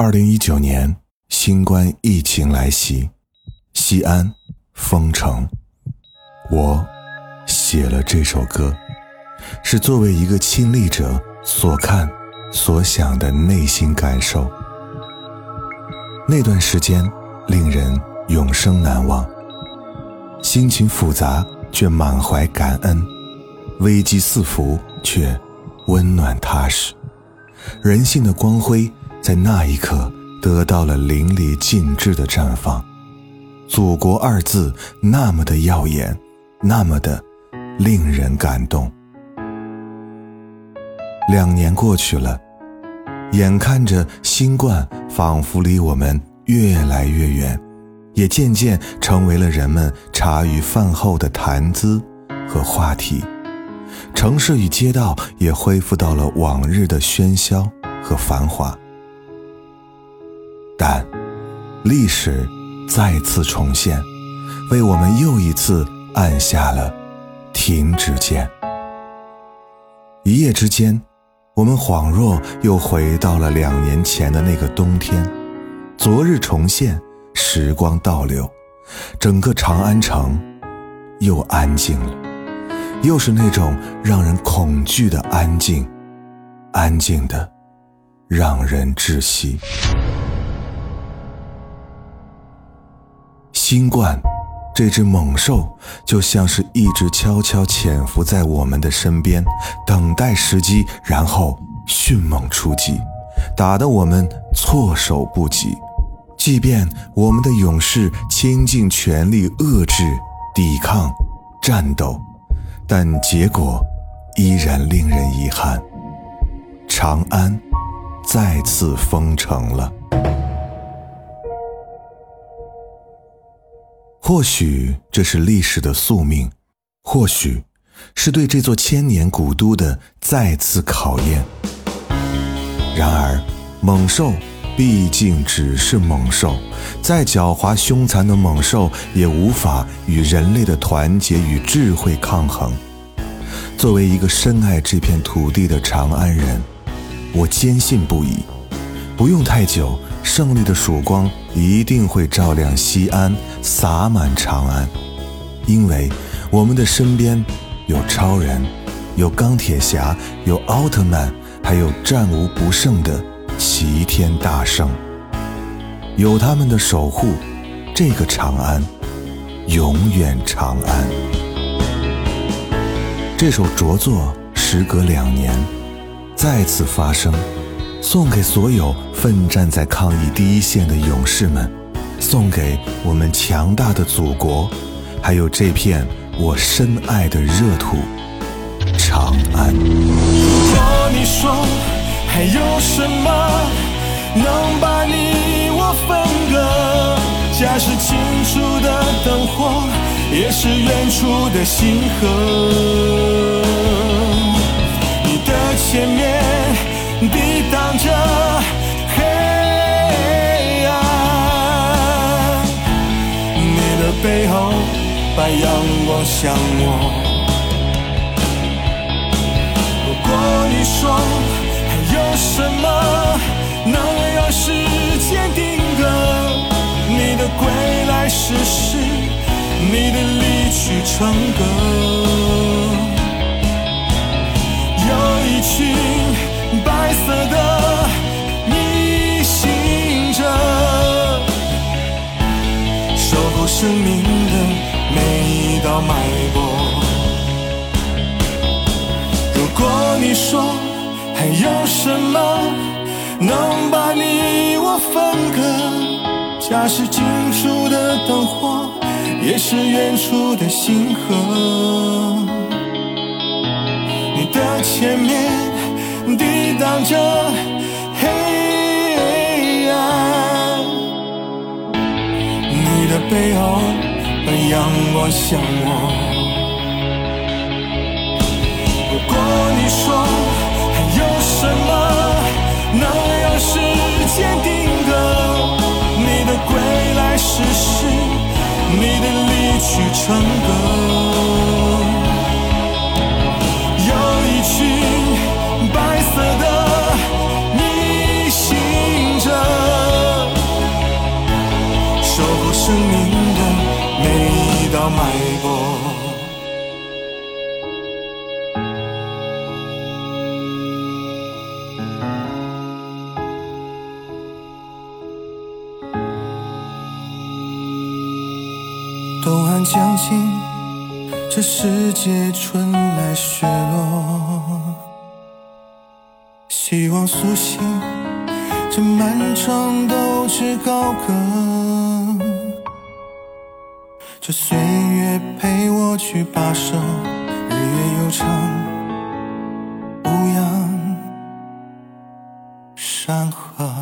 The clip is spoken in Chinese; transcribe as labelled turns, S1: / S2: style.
S1: 二零一九年，新冠疫情来袭，西安封城。我写了这首歌，是作为一个亲历者所看、所想的内心感受。那段时间令人永生难忘，心情复杂却满怀感恩，危机四伏却温暖踏实，人性的光辉。在那一刻，得到了淋漓尽致的绽放。祖国二字那么的耀眼，那么的令人感动。两年过去了，眼看着新冠仿佛离我们越来越远，也渐渐成为了人们茶余饭后的谈资和话题。城市与街道也恢复到了往日的喧嚣和繁华。但，历史再次重现，为我们又一次按下了停止键。一夜之间，我们恍若又回到了两年前的那个冬天。昨日重现，时光倒流，整个长安城又安静了，又是那种让人恐惧的安静，安静的让人窒息。新冠，这只猛兽就像是一直悄悄潜伏在我们的身边，等待时机，然后迅猛出击，打得我们措手不及。即便我们的勇士倾尽全力遏制、抵抗、战斗，但结果依然令人遗憾：长安再次封城了。或许这是历史的宿命，或许是对这座千年古都的再次考验。然而，猛兽毕竟只是猛兽，再狡猾凶残的猛兽也无法与人类的团结与智慧抗衡。作为一个深爱这片土地的长安人，我坚信不疑，不用太久。胜利的曙光一定会照亮西安，洒满长安，因为我们的身边有超人，有钢铁侠，有奥特曼，还有战无不胜的齐天大圣。有他们的守护，这个长安永远长安。这首着作时隔两年再次发生。送给所有奋战在抗疫第一线的勇士们，送给我们强大的祖国，还有这片我深爱的热土——长安。
S2: 如果你说还有什么能把你我分割，假使近处的灯火也是远处的星河，你的前面。着黑暗，你的背后把阳光向我。如果你说还有什么能让时间定格，你的归来是诗，你的离去成歌，道脉搏。如果你说还有什么能把你我分割，假使近处的灯火也是远处的星河，你的前面。抵挡着黑暗，你的背后这样光向我，如果你说还有什么能让时间定格，你的归来是诗，你的离去成歌。有一群白色的逆行者，守护生命。脉搏。东岸将近，这世界春来雪落，希望苏醒这漫长斗志高歌。这岁月陪我去跋涉，日月悠长，无恙山河。